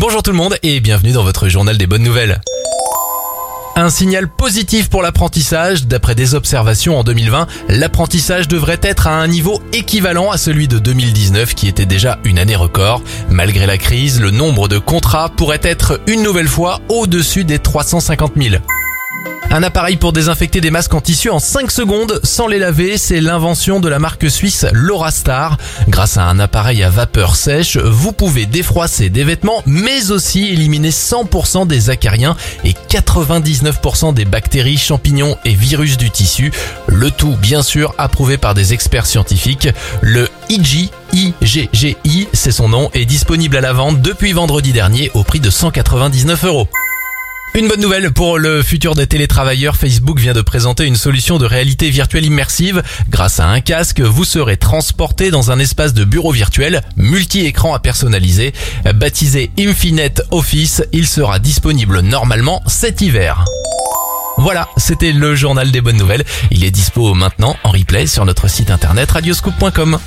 Bonjour tout le monde et bienvenue dans votre journal des bonnes nouvelles. Un signal positif pour l'apprentissage. D'après des observations en 2020, l'apprentissage devrait être à un niveau équivalent à celui de 2019 qui était déjà une année record. Malgré la crise, le nombre de contrats pourrait être une nouvelle fois au-dessus des 350 000. Un appareil pour désinfecter des masques en tissu en 5 secondes sans les laver, c'est l'invention de la marque suisse Laurastar. Grâce à un appareil à vapeur sèche, vous pouvez défroisser des vêtements mais aussi éliminer 100% des acariens et 99% des bactéries, champignons et virus du tissu. Le tout bien sûr approuvé par des experts scientifiques. Le IG IGGI, c'est son nom, est disponible à la vente depuis vendredi dernier au prix de 199 euros. Une bonne nouvelle pour le futur des télétravailleurs, Facebook vient de présenter une solution de réalité virtuelle immersive. Grâce à un casque, vous serez transporté dans un espace de bureau virtuel multi-écran à personnaliser. Baptisé Infinite Office, il sera disponible normalement cet hiver. Voilà, c'était le journal des bonnes nouvelles. Il est dispo maintenant en replay sur notre site internet radioscoop.com.